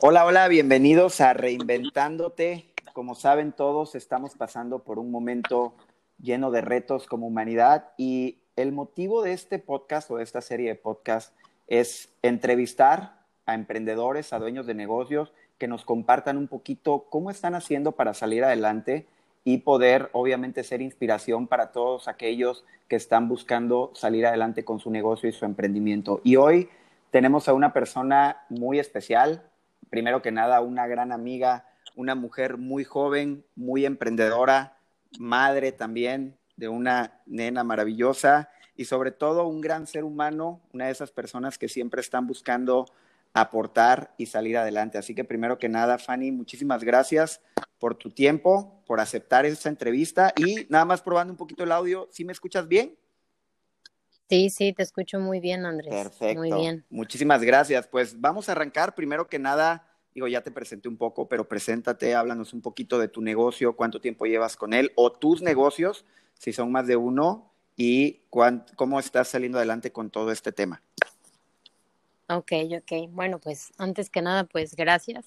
Hola, hola, bienvenidos a Reinventándote. Como saben todos, estamos pasando por un momento lleno de retos como humanidad y el motivo de este podcast o de esta serie de podcast es entrevistar a emprendedores, a dueños de negocios que nos compartan un poquito cómo están haciendo para salir adelante y poder, obviamente, ser inspiración para todos aquellos que están buscando salir adelante con su negocio y su emprendimiento. Y hoy tenemos a una persona muy especial, primero que nada, una gran amiga, una mujer muy joven, muy emprendedora, madre también de una nena maravillosa y sobre todo un gran ser humano, una de esas personas que siempre están buscando aportar y salir adelante. Así que primero que nada, Fanny, muchísimas gracias por tu tiempo, por aceptar esta entrevista y nada más probando un poquito el audio, ¿sí me escuchas bien? Sí, sí, te escucho muy bien, Andrés. Perfecto. Muy bien. Muchísimas gracias. Pues vamos a arrancar. Primero que nada, digo, ya te presenté un poco, pero preséntate, háblanos un poquito de tu negocio, cuánto tiempo llevas con él o tus negocios, si son más de uno, y cómo estás saliendo adelante con todo este tema. Ok, ok. Bueno, pues antes que nada, pues gracias.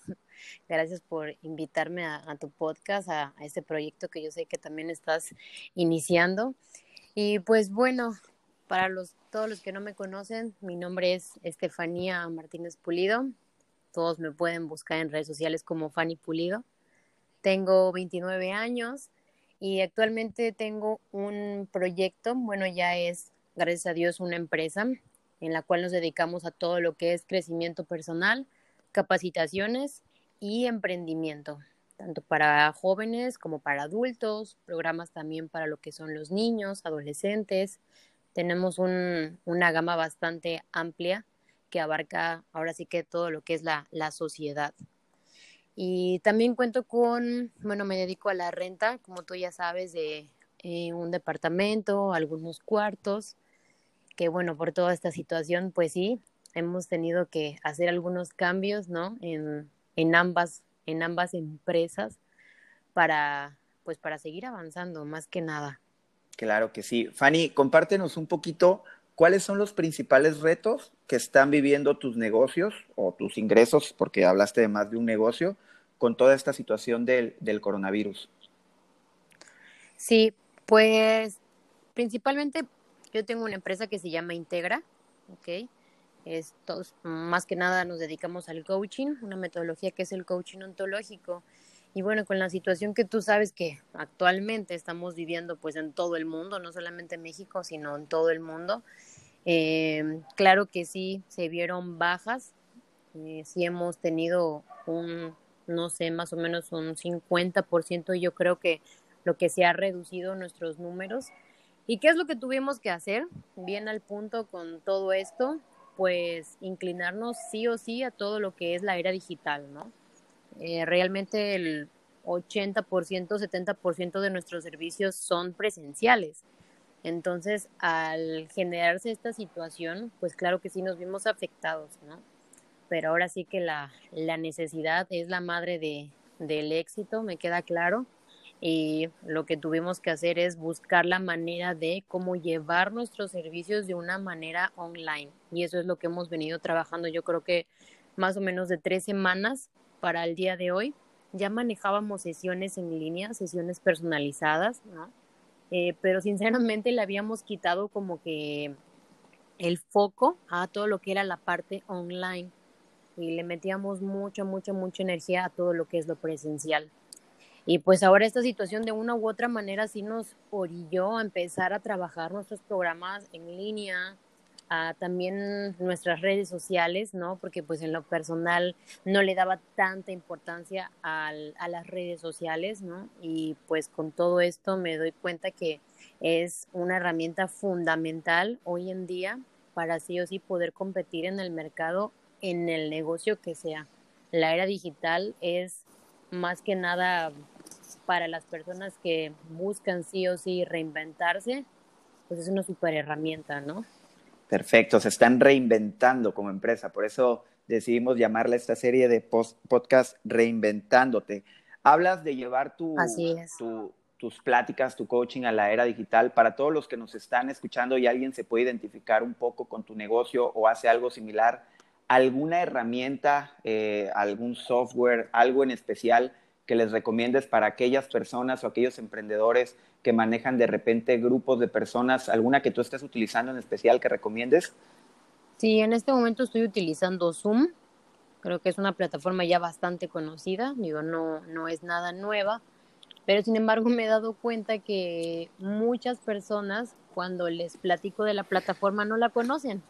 Gracias por invitarme a, tu podcast, a, a, este proyecto que yo sé que también estás iniciando. Y pues bueno, para los, todos los que no me conocen, mi nombre es Estefanía Martínez Pulido. Todos me pueden buscar en redes sociales como Fanny Pulido. Tengo 29 años y actualmente tengo un proyecto, bueno, ya es, gracias a Dios, una empresa en la cual nos dedicamos a todo lo que es crecimiento personal, capacitaciones y emprendimiento, tanto para jóvenes como para adultos, programas también para lo que son los niños, adolescentes, tenemos un, una gama bastante amplia que abarca ahora sí que todo lo que es la, la sociedad. Y también cuento con, bueno, me dedico a la renta, como tú ya sabes, de eh, un departamento, algunos cuartos, que bueno, por toda esta situación, pues sí, hemos tenido que hacer algunos cambios, ¿no? En, en, ambas, en ambas empresas para, pues para seguir avanzando, más que nada. Claro que sí. Fanny, compártenos un poquito cuáles son los principales retos que están viviendo tus negocios o tus ingresos, porque hablaste de más de un negocio, con toda esta situación del, del coronavirus. Sí, pues principalmente yo tengo una empresa que se llama Integra, ¿ok? Estos, más que nada nos dedicamos al coaching, una metodología que es el coaching ontológico. Y bueno, con la situación que tú sabes que actualmente estamos viviendo pues en todo el mundo, no solamente en México, sino en todo el mundo, eh, claro que sí se vieron bajas, eh, sí hemos tenido un, no sé, más o menos un 50%, yo creo que lo que se ha reducido nuestros números. ¿Y qué es lo que tuvimos que hacer? Bien al punto con todo esto, pues inclinarnos sí o sí a todo lo que es la era digital, ¿no? Eh, realmente el 80%, 70% de nuestros servicios son presenciales. Entonces, al generarse esta situación, pues claro que sí nos vimos afectados, ¿no? Pero ahora sí que la, la necesidad es la madre de, del éxito, me queda claro. Y lo que tuvimos que hacer es buscar la manera de cómo llevar nuestros servicios de una manera online. Y eso es lo que hemos venido trabajando, yo creo que más o menos de tres semanas para el día de hoy. Ya manejábamos sesiones en línea, sesiones personalizadas, ¿no? Eh, pero sinceramente le habíamos quitado como que el foco a todo lo que era la parte online y le metíamos mucha, mucha, mucha energía a todo lo que es lo presencial. Y pues ahora esta situación de una u otra manera sí nos orilló a empezar a trabajar nuestros programas en línea, también nuestras redes sociales, ¿no? Porque pues en lo personal no le daba tanta importancia a las redes sociales, ¿no? Y pues con todo esto me doy cuenta que es una herramienta fundamental hoy en día para sí o sí poder competir en el mercado, en el negocio que sea. La era digital es más que nada para las personas que buscan sí o sí reinventarse, pues es una super herramienta, ¿no? Perfecto, se están reinventando como empresa, por eso decidimos llamarle esta serie de podcast Reinventándote. Hablas de llevar tu, tus pláticas, tu coaching a la era digital. Para todos los que nos están escuchando y alguien se puede identificar un poco con tu negocio o hace algo similar, alguna herramienta, eh, algún software, algo en especial que les recomiendes para aquellas personas o aquellos emprendedores que manejan de repente grupos de personas, alguna que tú estés utilizando en especial que recomiendes? Sí, en este momento estoy utilizando Zoom. Creo que es una plataforma ya bastante conocida, digo, no, no es nada nueva, pero sin embargo me he dado cuenta que muchas personas cuando les platico de la plataforma no la conocen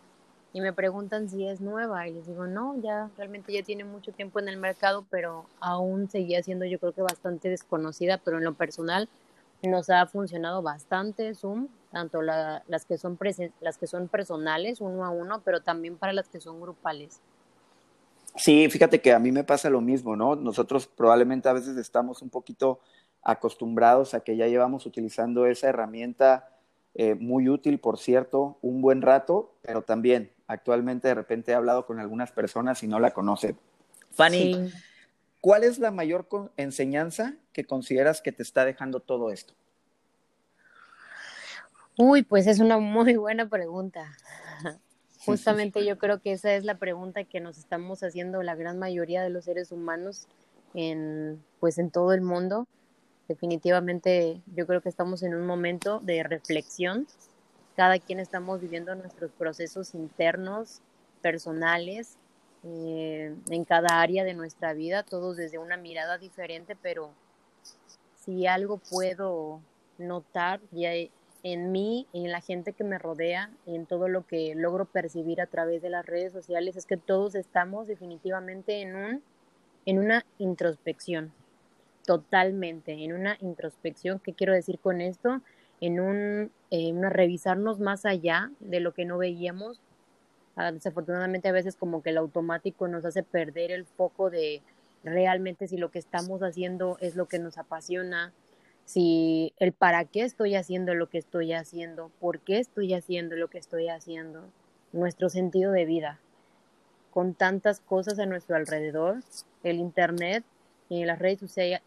y me preguntan si es nueva y les digo, no, ya realmente ya tiene mucho tiempo en el mercado, pero aún seguía siendo yo creo que bastante desconocida, pero en lo personal nos ha funcionado bastante Zoom, tanto las, que son las que son personales uno a uno, pero también para las que son grupales. Sí, fíjate que a mí me pasa lo mismo, ¿no? Nosotros probablemente a veces estamos un poquito acostumbrados a que ya llevamos utilizando esa herramienta eh, muy útil, por cierto, un buen rato, pero también actualmente de repente he hablado con algunas personas y no la conocen. Fanny, ¿cuál es la mayor enseñanza que consideras que te está dejando todo esto? Uy, pues es una muy buena pregunta. Justamente yo creo que esa es la pregunta que nos estamos haciendo la gran mayoría de los seres humanos en pues en todo el mundo. Definitivamente yo creo que estamos en un momento de reflexión. Cada quien estamos viviendo nuestros procesos internos, personales, eh, en cada área de nuestra vida, todos desde una mirada diferente, pero si algo puedo notar ya en mí, en la gente que me rodea, en todo lo que logro percibir a través de las redes sociales, es que todos estamos definitivamente en un en una introspección, totalmente, en una introspección. ¿Qué quiero decir con esto? En un una revisarnos más allá de lo que no veíamos. Ah, desafortunadamente a veces como que el automático nos hace perder el foco de realmente si lo que estamos haciendo es lo que nos apasiona, si el para qué estoy haciendo lo que estoy haciendo, por qué estoy haciendo lo que estoy haciendo, nuestro sentido de vida. Con tantas cosas a nuestro alrededor, el Internet y las redes,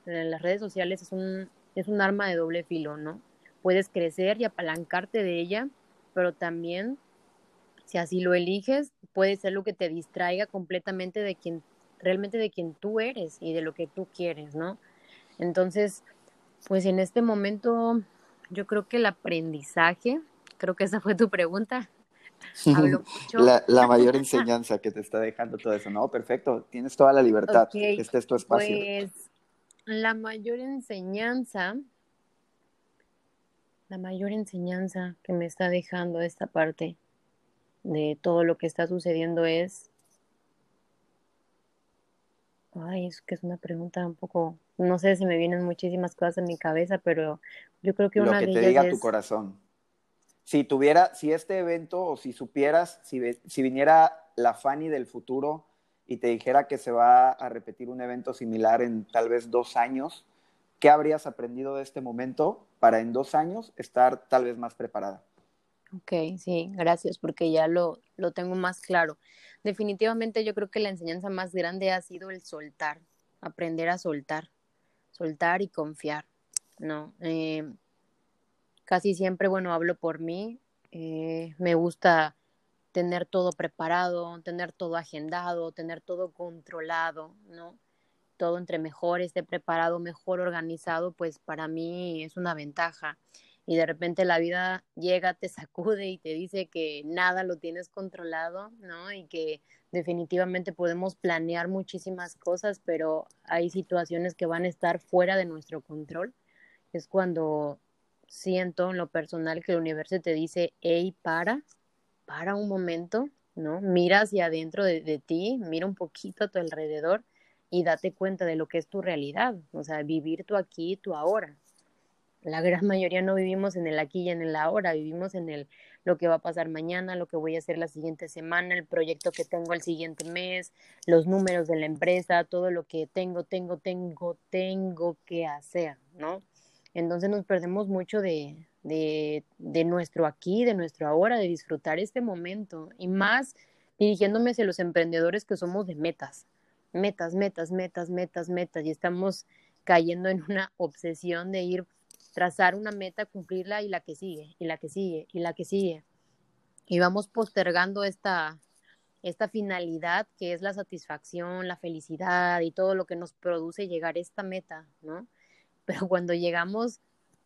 las redes sociales es un, es un arma de doble filo, ¿no? Puedes crecer y apalancarte de ella, pero también, si así lo eliges, puede ser lo que te distraiga completamente de quien, realmente de quien tú eres y de lo que tú quieres, ¿no? Entonces, pues en este momento yo creo que el aprendizaje, creo que esa fue tu pregunta. Hablo mucho. La, mayor enseñanza que te está dejando todo eso, ¿no? Perfecto, tienes toda la libertad. Este es tu espacio. Pues la mayor enseñanza, la mayor enseñanza que me está dejando esta parte de todo lo que está sucediendo es Ay, es que es una pregunta un poco, no sé si me vienen muchísimas cosas en mi cabeza, pero yo creo que una Lo que te diga tu corazón. Si tuviera, si este evento o si supieras, si, viniera la Fanny del futuro y te dijera que se va a repetir un evento similar en tal vez dos años, ¿qué habrías aprendido de este momento para en dos años estar tal vez más preparada? Ok, sí, gracias, porque ya lo, lo tengo más claro. Definitivamente yo creo que la enseñanza más grande ha sido el soltar, aprender a soltar, soltar y confiar, ¿no? Eh, casi siempre, bueno, hablo por mí, eh, me gusta tener todo preparado, tener todo agendado, tener todo controlado, ¿no? Todo entre mejor esté preparado, mejor organizado, pues para mí es una ventaja y de repente la vida llega, te sacude y te dice que nada lo tienes controlado, ¿no? Y que definitivamente podemos planear muchísimas cosas, pero hay situaciones que van a estar fuera de nuestro control. Es cuando siento en lo personal que el universo te dice, hey, para, para un momento, ¿no? Mira hacia adentro de, de ti, mira un poquito a tu alrededor y date cuenta de lo que es tu realidad, o sea, vivir tu aquí, tu ahora, la gran mayoría no vivimos en el aquí y en el ahora, vivimos en el lo que va a pasar mañana, lo que voy a hacer la siguiente semana, el proyecto que tengo el siguiente mes, los números de la empresa, todo lo que tengo, tengo, tengo, tengo que hacer, ¿no? Entonces nos perdemos mucho de, de, nuestro aquí, de nuestro ahora, de disfrutar este momento y más dirigiéndome hacia los emprendedores que somos de metas, metas, metas, metas, metas, metas y estamos cayendo en una obsesión de ir trazar una meta, cumplirla y la que sigue, y la que sigue, y la que sigue. Y vamos postergando esta, esta finalidad que es la satisfacción, la felicidad y todo lo que nos produce llegar a esta meta, ¿no? Pero cuando llegamos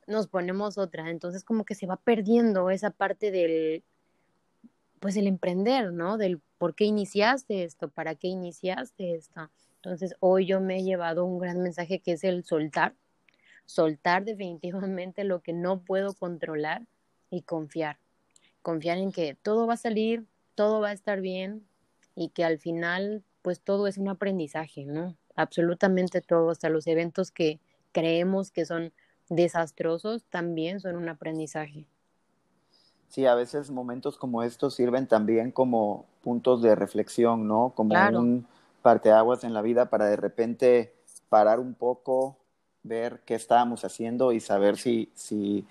nos ponemos otra, entonces como que se va perdiendo esa parte del, pues el emprender, ¿no? Del por qué iniciaste esto, para qué iniciaste esto. Entonces hoy yo me he llevado un gran mensaje que es el soltar, soltar definitivamente lo que no puedo controlar y confiar. Confiar en que todo va a salir, todo va a estar bien y que al final pues todo es un aprendizaje, ¿no? Absolutamente todo, hasta los eventos que creemos que son desastrosos también son un aprendizaje. Sí, a veces momentos como estos sirven también como puntos de reflexión, ¿no? Como un parteaguas en la vida para de repente parar un poco, ver qué estábamos haciendo y saber si, si,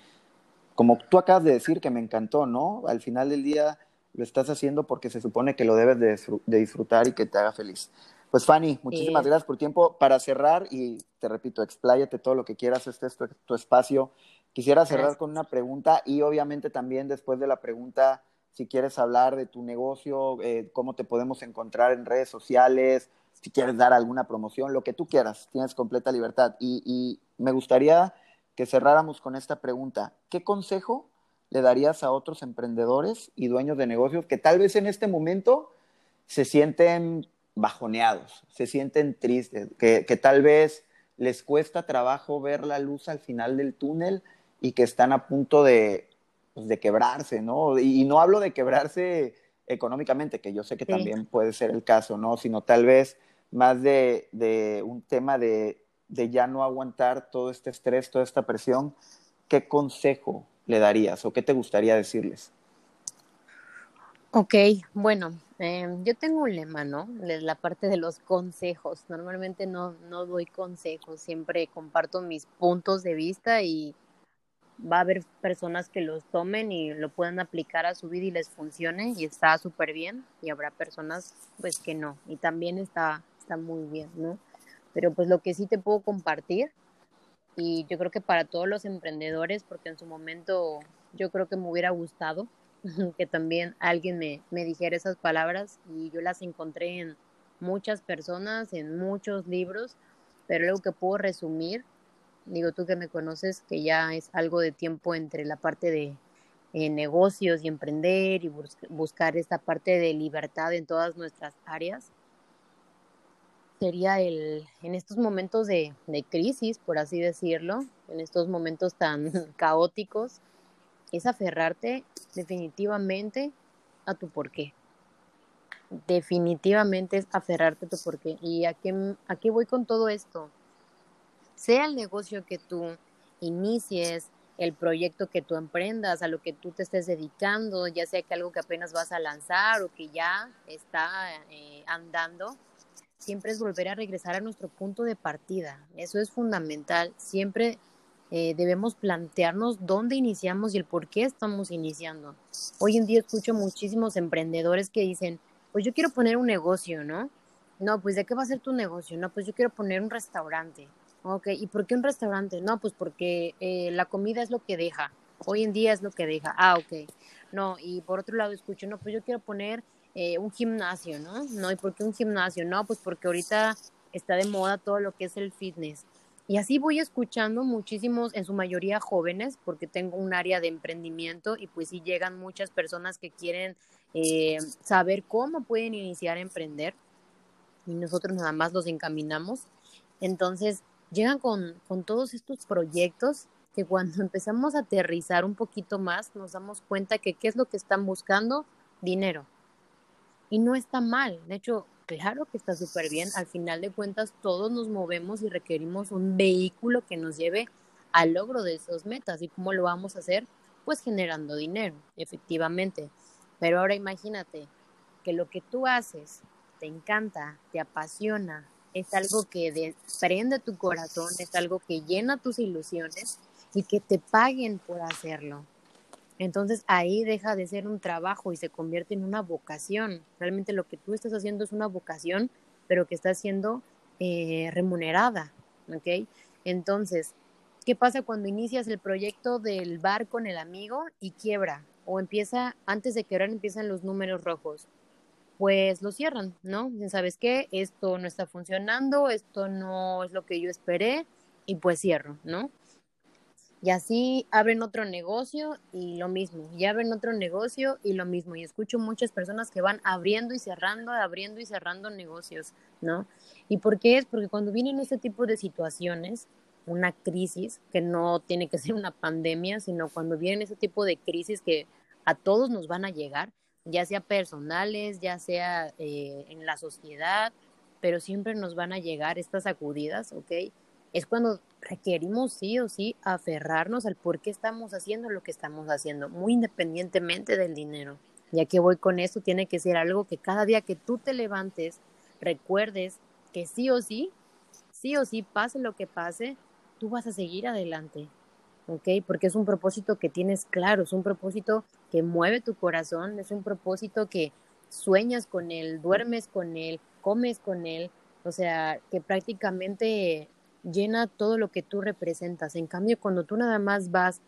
como tú acabas de decir que me encantó, ¿no? Al final del día lo estás haciendo porque se supone que lo debes de, disfrutar y que te haga feliz. Pues Fanny, muchísimas gracias por tiempo. Para cerrar, y te repito, expláyate todo lo que quieras, este es tu, espacio. Quisiera cerrar con una pregunta y obviamente también después de la pregunta, si quieres hablar de tu negocio, eh, cómo te podemos encontrar en redes sociales, si quieres dar alguna promoción, lo que tú quieras, tienes completa libertad. Y, me gustaría que cerráramos con esta pregunta. ¿Qué consejo le darías a otros emprendedores y dueños de negocios que tal vez en este momento se sienten bajoneados, se sienten tristes, que, tal vez les cuesta trabajo ver la luz al final del túnel y que están a punto de, pues, de quebrarse, ¿no? Y, no hablo de quebrarse económicamente, que yo sé que también puede ser el caso, ¿no? Sino tal vez más de, de un tema de, de, ya no aguantar todo este estrés, toda esta presión, ¿qué consejo le darías o qué te gustaría decirles? Ok, bueno, eh, yo tengo un lema, ¿no? La parte de los consejos. Normalmente no, no doy consejos, siempre comparto mis puntos de vista y va a haber personas que los tomen y lo puedan aplicar a su vida y les funcione y está súper bien y habrá personas pues que no y también está está muy bien, ¿no? Pero pues lo que sí te puedo compartir, y yo creo que para todos los emprendedores, porque en su momento yo creo que me hubiera gustado que también alguien me, me dijera esas palabras y yo las encontré en muchas personas, en muchos libros, pero algo que puedo resumir, digo tú que me conoces, que ya es algo de tiempo entre la parte de eh, negocios y emprender y buscar esta parte de libertad en todas nuestras áreas, sería el, en estos momentos de, crisis, por así decirlo, en estos momentos tan caóticos, es aferrarte definitivamente a tu porqué. Definitivamente es aferrarte a tu porqué. ¿Y a qué, a qué voy con todo esto? Sea el negocio que tú inicies, el proyecto que tú emprendas, a lo que tú te estés dedicando, ya sea que algo que apenas vas a lanzar o que ya está eh, andando, siempre es volver a regresar a nuestro punto de partida. Eso es fundamental. Siempre eh, debemos plantearnos dónde iniciamos y el por qué estamos iniciando. Hoy en día escucho muchísimos emprendedores que dicen, pues yo quiero poner un negocio, ¿no? No, pues ¿de qué va a ser tu negocio? No, pues yo quiero poner un restaurante. Ok, ¿y por qué un restaurante? No, pues porque eh, la comida es lo que deja. Hoy en día es lo que deja. Ah, ok. No, y por otro lado escucho, no, pues yo quiero poner eh, un gimnasio, ¿no? No, ¿y por qué un gimnasio? No, pues porque ahorita está de moda todo lo que es el fitness. Y así voy escuchando muchísimos, en su mayoría jóvenes, porque tengo un área de emprendimiento y pues sí llegan muchas personas que quieren eh, saber cómo pueden iniciar a emprender y nosotros nada más los encaminamos. Entonces llegan con, con todos estos proyectos que cuando empezamos a aterrizar un poquito más nos damos cuenta que qué es lo que están buscando, dinero y no está mal. De hecho, claro que está súper bien. Al final de cuentas, todos nos movemos y requerimos un vehículo que nos lleve al logro de esas metas. ¿Y cómo lo vamos a hacer? Pues generando dinero, efectivamente. Pero ahora imagínate que lo que tú haces te encanta, te apasiona, es algo que desprende tu corazón, es algo que llena tus ilusiones y que te paguen por hacerlo. Entonces ahí deja de ser un trabajo y se convierte en una vocación. Realmente lo que tú estás haciendo es una vocación, pero que está siendo eh, remunerada, ¿ok? Entonces, ¿qué pasa cuando inicias el proyecto del bar con el amigo y quiebra? O empieza, antes de quebrar empiezan los números rojos. pues lo cierran, ¿no? ¿Sabes qué? Esto no está funcionando, esto no es lo que yo esperé y pues cierro, ¿no? Y así abren otro negocio y lo mismo, y abren otro negocio y lo mismo. Y escucho muchas personas que van abriendo y cerrando, abriendo y cerrando negocios, ¿no? ¿Y por qué es? Porque cuando vienen este tipo de situaciones, una crisis, que no tiene que ser una pandemia, sino cuando vienen ese tipo de crisis que a todos nos van a llegar, ya sea personales, ya sea eh, en la sociedad, pero siempre nos van a llegar estas sacudidas, ¿ok? Es cuando requerimos sí o sí aferrarnos al por qué estamos haciendo lo que estamos haciendo, muy independientemente del dinero. Ya que voy con esto, tiene que ser algo que cada día que tú te levantes, recuerdes que sí o sí, sí o sí, pase lo que pase, tú vas a seguir adelante. ¿ok? Porque es un propósito que tienes claro, es un propósito que mueve tu corazón, es un propósito que sueñas con él, duermes con él, comes con él, o sea, que prácticamente llena todo lo que tú representas. En cambio, cuando tú nada más vas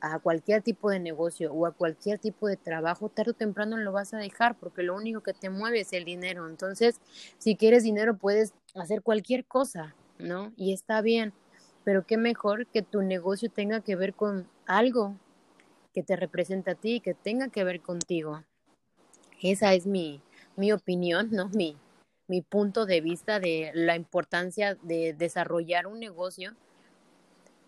a cualquier tipo de negocio o a cualquier tipo de trabajo, tarde o temprano lo vas a dejar porque lo único que te mueve es el dinero. Entonces, si quieres dinero, puedes hacer cualquier cosa, ¿no? Y está bien pero qué mejor que tu negocio tenga que ver con algo que te representa a ti, que tenga que ver contigo. Esa es mi, mi opinión, ¿no? Mi, mi punto de vista de la importancia de desarrollar un negocio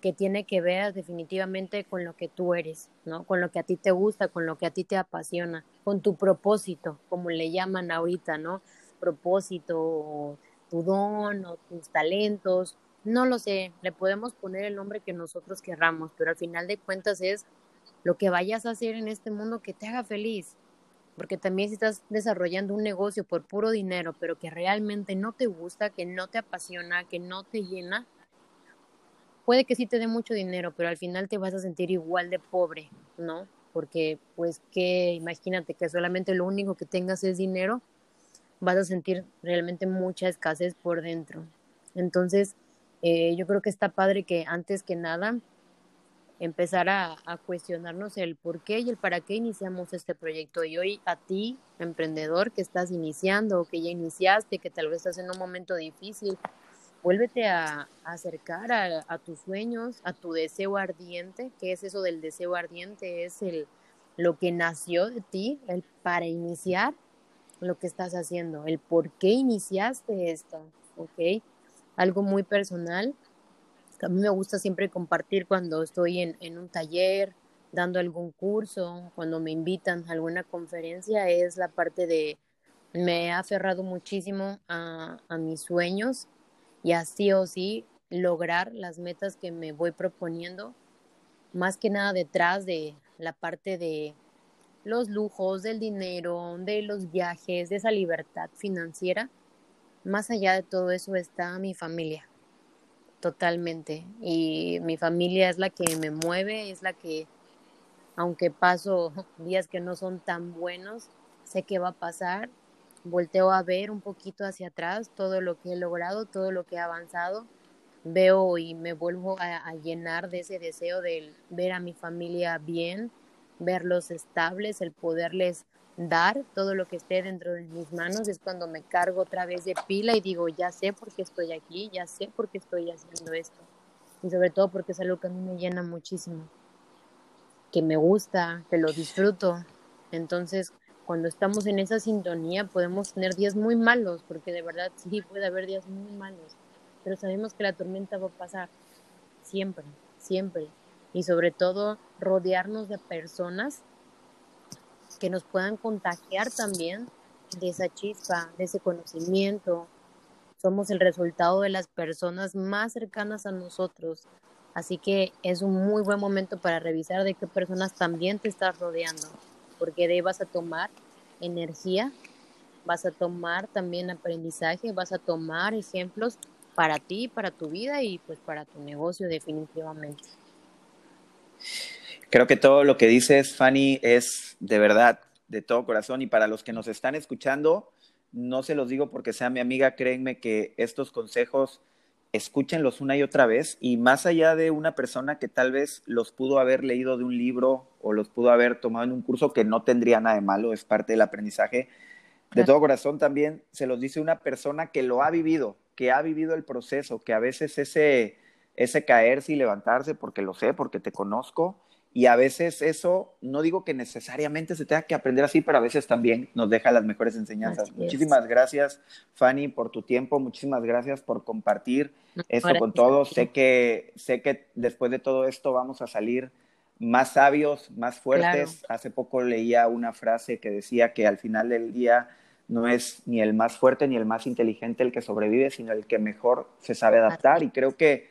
que tiene que ver definitivamente con lo que tú eres, ¿no? Con lo que a ti te gusta, con lo que a ti te apasiona, con tu propósito, como le llaman ahorita, ¿no? Propósito, tu don o tus talentos, no lo sé, le podemos poner el nombre que nosotros querramos, pero al final de cuentas es lo que vayas a hacer en este mundo que te haga feliz. Porque también si estás desarrollando un negocio por puro dinero, pero que realmente no te gusta, que no te apasiona, que no te llena, puede que sí te dé mucho dinero, pero al final te vas a sentir igual de pobre, ¿no? Porque pues que imagínate que solamente lo único que tengas es dinero, vas a sentir realmente mucha escasez por dentro. Entonces, eh, yo creo que está padre que antes que nada empezar a, cuestionarnos el por qué y el para qué iniciamos este proyecto. Y hoy a ti, emprendedor que estás iniciando o que ya iniciaste, que tal vez estás en un momento difícil, vuélvete a, acercar a, a, tus sueños, a tu deseo ardiente. ¿Qué es eso del deseo ardiente? Es el, lo que nació de ti, el para iniciar lo que estás haciendo, el por qué iniciaste esto, ¿ok? algo muy personal. A mí me gusta siempre compartir cuando estoy en, en un taller, dando algún curso, cuando me invitan a alguna conferencia, es la parte de me he aferrado muchísimo a, a mis sueños y así o sí lograr las metas que me voy proponiendo, más que nada detrás de la parte de los lujos, del dinero, de los viajes, de esa libertad financiera. Más allá de todo eso está mi familia, totalmente. Y mi familia es la que me mueve, es la que, aunque paso días que no son tan buenos, sé que va a pasar. Volteo a ver un poquito hacia atrás todo lo que he logrado, todo lo que he avanzado. Veo y me vuelvo a, a llenar de ese deseo de ver a mi familia bien, verlos estables, el poderles dar todo lo que esté dentro de mis manos es cuando me cargo otra vez de pila y digo, ya sé por qué estoy aquí, ya sé por qué estoy haciendo esto. Y sobre todo porque es algo que a mí me llena muchísimo, que me gusta, que lo disfruto. Entonces, cuando estamos en esa sintonía podemos tener días muy malos, porque de verdad sí puede haber días muy malos, pero sabemos que la tormenta va a pasar siempre, siempre. Y sobre todo rodearnos de personas que nos puedan contagiar también de esa chispa, de ese conocimiento. Somos el resultado de las personas más cercanas a nosotros. Así que es un muy buen momento para revisar de qué personas también te estás rodeando, porque de ahí vas a tomar energía, vas a tomar también aprendizaje, vas a tomar ejemplos para ti, para tu vida y pues para tu negocio definitivamente. Creo que todo lo que dices, Fanny, es de verdad, de todo corazón. Y para los que nos están escuchando, no se los digo porque sea mi amiga, créenme que estos consejos escúchenlos una y otra vez. Y más allá de una persona que tal vez los pudo haber leído de un libro o los pudo haber tomado en un curso que no tendría nada de malo, es parte del aprendizaje. de todo corazón también se los dice una persona que lo ha vivido, que ha vivido el proceso, que a veces ese, ese caerse y levantarse, porque lo sé, porque te conozco, y a veces eso, no digo que necesariamente se tenga que aprender así, pero a veces también nos deja las mejores enseñanzas. muchísimas gracias, Fanny, por tu tiempo. Muchísimas gracias por compartir esto con todos. Sé que, sé que después de todo esto vamos a salir más sabios, más fuertes. Hace poco leía una frase que decía que al final del día no es ni el más fuerte ni el más inteligente el que sobrevive, sino el que mejor se sabe adaptar. Y creo que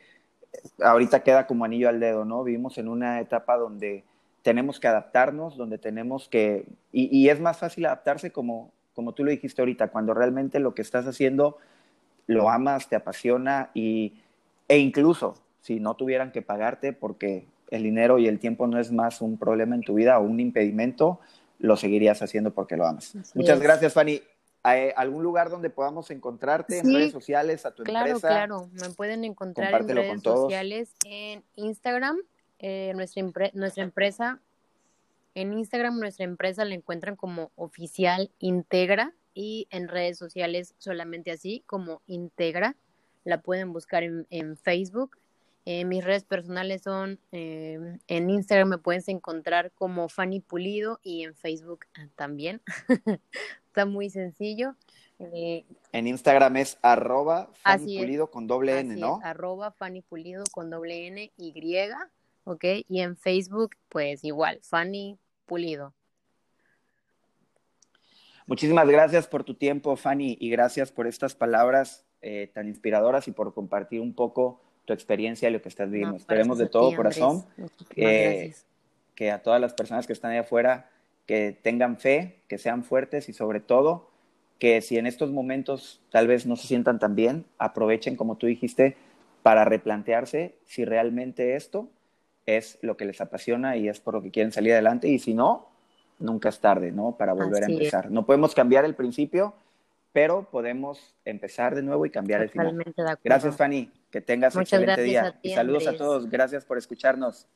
ahorita queda como anillo al dedo, ¿no? Vivimos en una etapa donde tenemos que adaptarnos, donde tenemos que, y, es más fácil adaptarse como, como tú lo dijiste ahorita, cuando realmente lo que estás haciendo lo amas, te apasiona y, e incluso si no tuvieran que pagarte porque el dinero y el tiempo no es más un problema en tu vida o un impedimento, lo seguirías haciendo porque lo amas. Muchas gracias, Fanny. ¿Hay algún lugar donde podamos encontrarte en redes sociales, a tu empresa? Claro, claro, me pueden encontrar en redes sociales, en Instagram, eh, nuestra, nuestra empresa, en Instagram nuestra empresa la encuentran como oficial Integra y en redes sociales solamente así como Integra, la pueden buscar en, en Facebook. Eh, mis redes personales son, eh, en Instagram me puedes encontrar como Fanny Pulido y en Facebook también. Está muy sencillo. Eh, en Instagram es arroba Fanny Pulido con doble N, ¿no? arroba Fanny Pulido con doble N Y, ¿ok? Y en Facebook, pues igual, Fanny Pulido. Muchísimas gracias por tu tiempo, Fanny, y gracias por estas palabras eh, tan inspiradoras y por compartir un poco tu experiencia y lo que estás viviendo. Esperemos de todo corazón que, que a todas las personas que están ahí afuera que tengan fe, que sean fuertes y sobre todo que si en estos momentos tal vez no se sientan tan bien, aprovechen, como tú dijiste, para replantearse si realmente esto es lo que les apasiona y es por lo que quieren salir adelante y si no, nunca es tarde, ¿no? Para volver a empezar. No podemos cambiar el principio, pero podemos empezar de nuevo y cambiar el final. Gracias, Fanny. Que tengas un excelente día. y saludos a todos. Gracias por escucharnos.